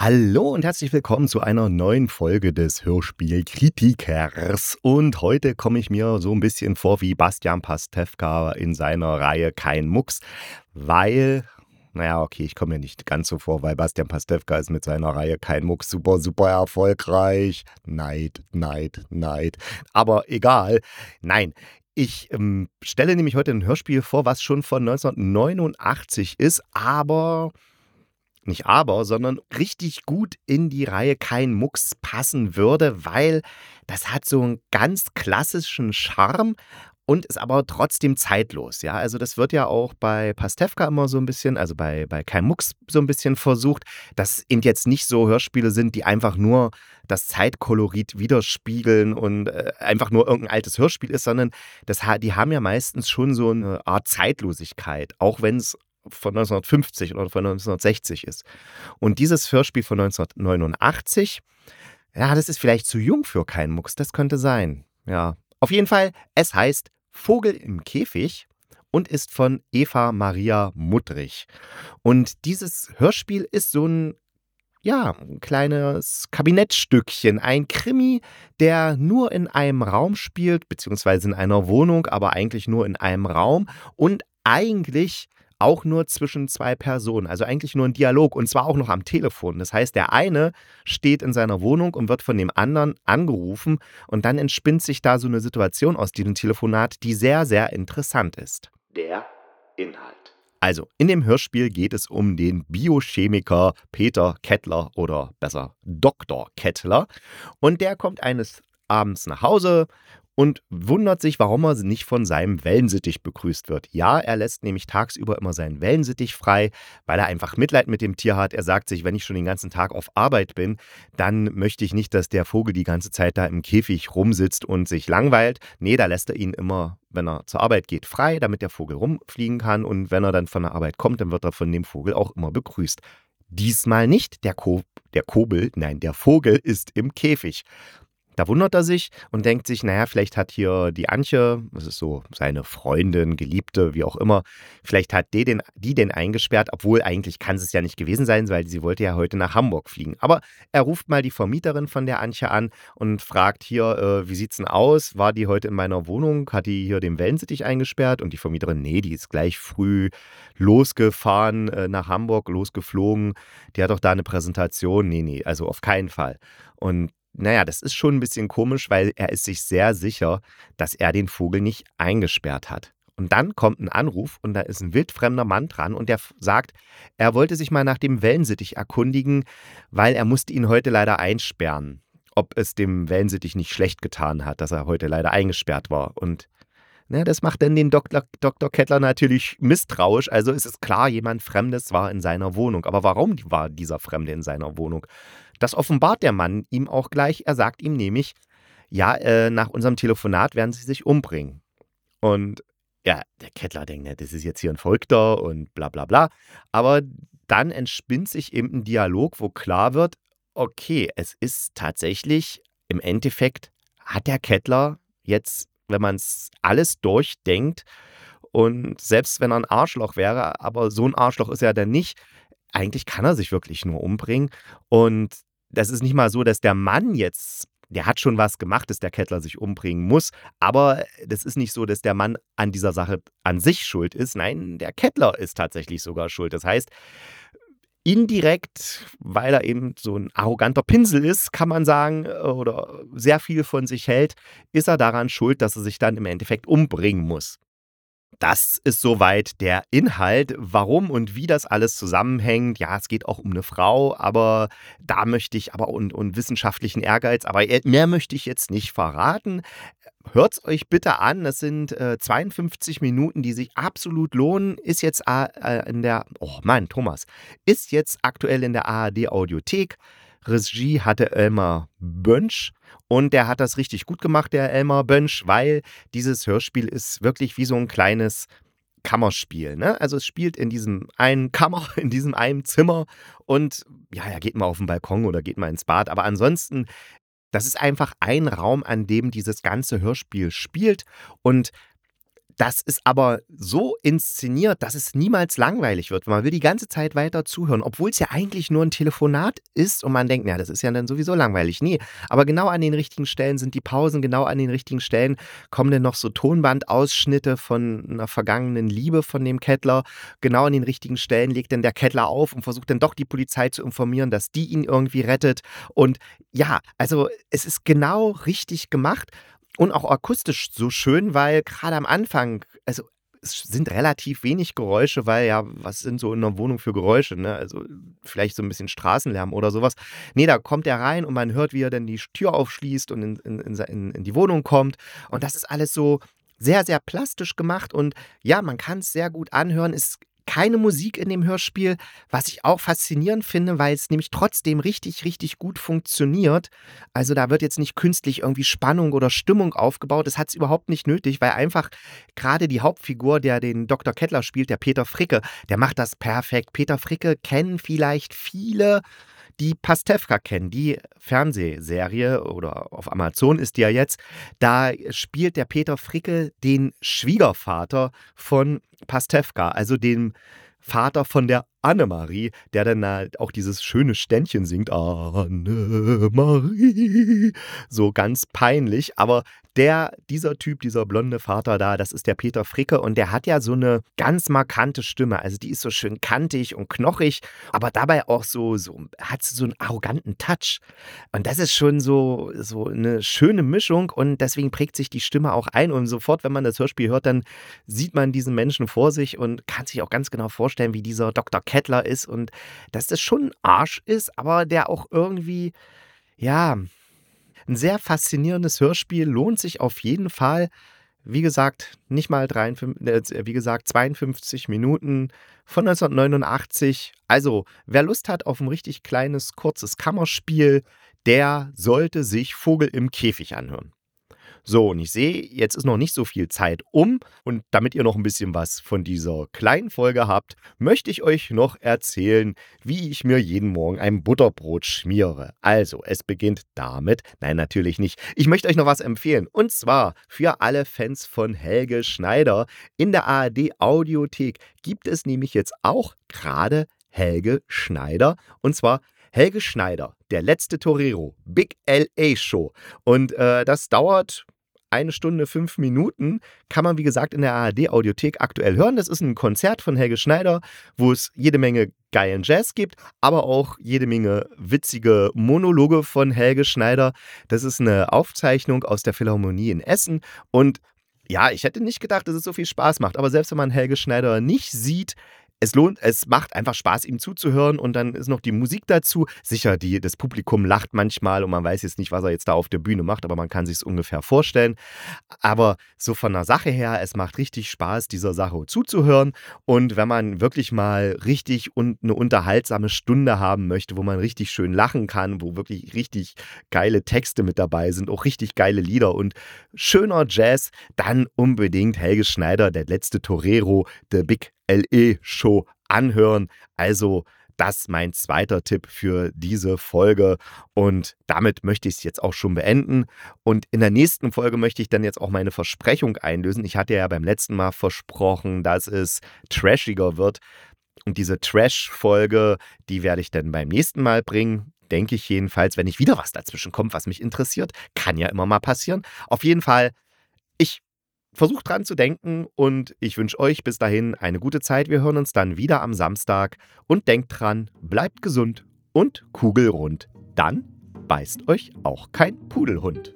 Hallo und herzlich willkommen zu einer neuen Folge des Hörspielkritikers. Und heute komme ich mir so ein bisschen vor wie Bastian Pastewka in seiner Reihe Kein Mucks, weil naja, okay, ich komme mir nicht ganz so vor, weil Bastian Pastewka ist mit seiner Reihe kein Mucks super, super erfolgreich. Neid, Neid, Neid. Aber egal. Nein, ich ähm, stelle nämlich heute ein Hörspiel vor, was schon von 1989 ist, aber nicht aber, sondern richtig gut in die Reihe Kein Mucks passen würde, weil das hat so einen ganz klassischen Charme und ist aber trotzdem zeitlos. Ja, also das wird ja auch bei Pastewka immer so ein bisschen, also bei, bei Kein Mucks so ein bisschen versucht, dass eben jetzt nicht so Hörspiele sind, die einfach nur das Zeitkolorit widerspiegeln und äh, einfach nur irgendein altes Hörspiel ist, sondern das, die haben ja meistens schon so eine Art Zeitlosigkeit, auch wenn es von 1950 oder von 1960 ist. Und dieses Hörspiel von 1989, ja, das ist vielleicht zu jung für keinen Mucks, das könnte sein. Ja, auf jeden Fall, es heißt Vogel im Käfig und ist von Eva Maria Muttrich. Und dieses Hörspiel ist so ein ja, ein kleines Kabinettstückchen, ein Krimi, der nur in einem Raum spielt, beziehungsweise in einer Wohnung, aber eigentlich nur in einem Raum und eigentlich auch nur zwischen zwei Personen, also eigentlich nur ein Dialog und zwar auch noch am Telefon. Das heißt, der eine steht in seiner Wohnung und wird von dem anderen angerufen und dann entspinnt sich da so eine Situation aus diesem Telefonat, die sehr, sehr interessant ist. Der Inhalt. Also, in dem Hörspiel geht es um den Biochemiker Peter Kettler oder besser Dr. Kettler. Und der kommt eines abends nach Hause und wundert sich, warum er nicht von seinem Wellensittich begrüßt wird. Ja, er lässt nämlich tagsüber immer seinen Wellensittich frei, weil er einfach Mitleid mit dem Tier hat. Er sagt sich, wenn ich schon den ganzen Tag auf Arbeit bin, dann möchte ich nicht, dass der Vogel die ganze Zeit da im Käfig rumsitzt und sich langweilt. Nee, da lässt er ihn immer, wenn er zur Arbeit geht, frei, damit der Vogel rumfliegen kann. Und wenn er dann von der Arbeit kommt, dann wird er von dem Vogel auch immer begrüßt. Diesmal nicht der, Ko der Kobel, nein, der Vogel ist im Käfig. Da wundert er sich und denkt sich, naja, vielleicht hat hier die Antje, das ist so seine Freundin, Geliebte, wie auch immer, vielleicht hat die den, die den eingesperrt, obwohl eigentlich kann es ja nicht gewesen sein, weil sie wollte ja heute nach Hamburg fliegen. Aber er ruft mal die Vermieterin von der Antje an und fragt hier, äh, wie sieht's denn aus? War die heute in meiner Wohnung? Hat die hier den Wellensittich eingesperrt? Und die Vermieterin, nee, die ist gleich früh losgefahren äh, nach Hamburg, losgeflogen. Die hat doch da eine Präsentation. Nee, nee, also auf keinen Fall. Und naja, das ist schon ein bisschen komisch, weil er ist sich sehr sicher, dass er den Vogel nicht eingesperrt hat. Und dann kommt ein Anruf und da ist ein wildfremder Mann dran und der sagt, er wollte sich mal nach dem Wellensittich erkundigen, weil er musste ihn heute leider einsperren. Ob es dem Wellensittich nicht schlecht getan hat, dass er heute leider eingesperrt war. Und na, das macht dann den Dr. Dr. Kettler natürlich misstrauisch. Also ist es klar, jemand Fremdes war in seiner Wohnung. Aber warum war dieser Fremde in seiner Wohnung? Das offenbart der Mann ihm auch gleich. Er sagt ihm nämlich, ja, äh, nach unserem Telefonat werden sie sich umbringen. Und ja, der Kettler denkt, ne, das ist jetzt hier ein Verrückter und bla bla bla. Aber dann entspinnt sich eben ein Dialog, wo klar wird, okay, es ist tatsächlich im Endeffekt, hat der Kettler jetzt, wenn man es alles durchdenkt, und selbst wenn er ein Arschloch wäre, aber so ein Arschloch ist er dann nicht, eigentlich kann er sich wirklich nur umbringen. Und das ist nicht mal so, dass der Mann jetzt der hat schon was gemacht, dass der Kettler sich umbringen muss. Aber das ist nicht so, dass der Mann an dieser Sache an sich schuld ist. Nein, der Kettler ist tatsächlich sogar schuld. Das heißt, indirekt, weil er eben so ein arroganter Pinsel ist, kann man sagen, oder sehr viel von sich hält, ist er daran schuld, dass er sich dann im Endeffekt umbringen muss. Das ist soweit der Inhalt. Warum und wie das alles zusammenhängt. Ja, es geht auch um eine Frau, aber da möchte ich aber und, und wissenschaftlichen Ehrgeiz, aber mehr möchte ich jetzt nicht verraten. Hört es euch bitte an. Das sind äh, 52 Minuten, die sich absolut lohnen. Ist jetzt äh, in der, oh Mann, Thomas, ist jetzt aktuell in der ARD Audiothek. Regie hatte Elmar Bönsch und der hat das richtig gut gemacht, der Elmar Bönsch, weil dieses Hörspiel ist wirklich wie so ein kleines Kammerspiel. Ne? Also es spielt in diesem einen Kammer, in diesem einen Zimmer und ja, er geht mal auf den Balkon oder geht mal ins Bad. Aber ansonsten, das ist einfach ein Raum, an dem dieses ganze Hörspiel spielt. Und das ist aber so inszeniert, dass es niemals langweilig wird. Man will die ganze Zeit weiter zuhören, obwohl es ja eigentlich nur ein Telefonat ist und man denkt, ja, das ist ja dann sowieso langweilig. Nee, aber genau an den richtigen Stellen sind die Pausen, genau an den richtigen Stellen kommen dann noch so Tonbandausschnitte von einer vergangenen Liebe von dem Kettler. Genau an den richtigen Stellen legt dann der Kettler auf und versucht dann doch die Polizei zu informieren, dass die ihn irgendwie rettet. Und ja, also es ist genau richtig gemacht und auch akustisch so schön, weil gerade am Anfang, also es sind relativ wenig Geräusche, weil ja, was sind so in einer Wohnung für Geräusche, ne? Also vielleicht so ein bisschen Straßenlärm oder sowas. Nee, da kommt er rein und man hört, wie er dann die Tür aufschließt und in, in, in, in die Wohnung kommt. Und das ist alles so sehr, sehr plastisch gemacht und ja, man kann es sehr gut anhören. Es keine Musik in dem Hörspiel, was ich auch faszinierend finde, weil es nämlich trotzdem richtig, richtig gut funktioniert. Also da wird jetzt nicht künstlich irgendwie Spannung oder Stimmung aufgebaut. Das hat es überhaupt nicht nötig, weil einfach gerade die Hauptfigur, der den Dr. Kettler spielt, der Peter Fricke, der macht das perfekt. Peter Fricke kennen vielleicht viele die Pastewka kennen, die Fernsehserie oder auf Amazon ist die ja jetzt, da spielt der Peter Fricke den Schwiegervater von Pastewka, also dem Vater von der Annemarie, der dann auch dieses schöne Ständchen singt. Annemarie. So ganz peinlich. Aber der, dieser Typ, dieser blonde Vater da, das ist der Peter Fricke und der hat ja so eine ganz markante Stimme. Also die ist so schön kantig und knochig, aber dabei auch so, so hat so einen arroganten Touch. Und das ist schon so, so eine schöne Mischung und deswegen prägt sich die Stimme auch ein. Und sofort, wenn man das Hörspiel hört, dann sieht man diesen Menschen vor sich und kann sich auch ganz genau vorstellen, wie dieser Dr. Kettler ist und dass das schon ein Arsch ist, aber der auch irgendwie, ja, ein sehr faszinierendes Hörspiel, lohnt sich auf jeden Fall. Wie gesagt, nicht mal 53, äh, wie gesagt, 52 Minuten von 1989. Also, wer Lust hat auf ein richtig kleines, kurzes Kammerspiel, der sollte sich Vogel im Käfig anhören. So, und ich sehe, jetzt ist noch nicht so viel Zeit um. Und damit ihr noch ein bisschen was von dieser kleinen Folge habt, möchte ich euch noch erzählen, wie ich mir jeden Morgen ein Butterbrot schmiere. Also, es beginnt damit. Nein, natürlich nicht. Ich möchte euch noch was empfehlen. Und zwar für alle Fans von Helge Schneider. In der ARD Audiothek gibt es nämlich jetzt auch gerade Helge Schneider. Und zwar Helge Schneider, der letzte Torero, Big LA Show. Und äh, das dauert eine Stunde, fünf Minuten, kann man wie gesagt in der ARD-Audiothek aktuell hören. Das ist ein Konzert von Helge Schneider, wo es jede Menge geilen Jazz gibt, aber auch jede Menge witzige Monologe von Helge Schneider. Das ist eine Aufzeichnung aus der Philharmonie in Essen und ja, ich hätte nicht gedacht, dass es so viel Spaß macht, aber selbst wenn man Helge Schneider nicht sieht, es lohnt, es macht einfach Spaß, ihm zuzuhören und dann ist noch die Musik dazu. Sicher, die, das Publikum lacht manchmal und man weiß jetzt nicht, was er jetzt da auf der Bühne macht, aber man kann sich es ungefähr vorstellen. Aber so von der Sache her, es macht richtig Spaß, dieser Sache zuzuhören. Und wenn man wirklich mal richtig und eine unterhaltsame Stunde haben möchte, wo man richtig schön lachen kann, wo wirklich richtig geile Texte mit dabei sind, auch richtig geile Lieder und schöner Jazz, dann unbedingt Helge Schneider, der letzte Torero, The Big LE-Show anhören. Also das mein zweiter Tipp für diese Folge. Und damit möchte ich es jetzt auch schon beenden. Und in der nächsten Folge möchte ich dann jetzt auch meine Versprechung einlösen. Ich hatte ja beim letzten Mal versprochen, dass es trashiger wird. Und diese Trash-Folge, die werde ich dann beim nächsten Mal bringen. Denke ich jedenfalls, wenn nicht wieder was dazwischen kommt, was mich interessiert. Kann ja immer mal passieren. Auf jeden Fall, ich Versucht dran zu denken und ich wünsche euch bis dahin eine gute Zeit. Wir hören uns dann wieder am Samstag und denkt dran, bleibt gesund und kugelrund. Dann beißt euch auch kein Pudelhund.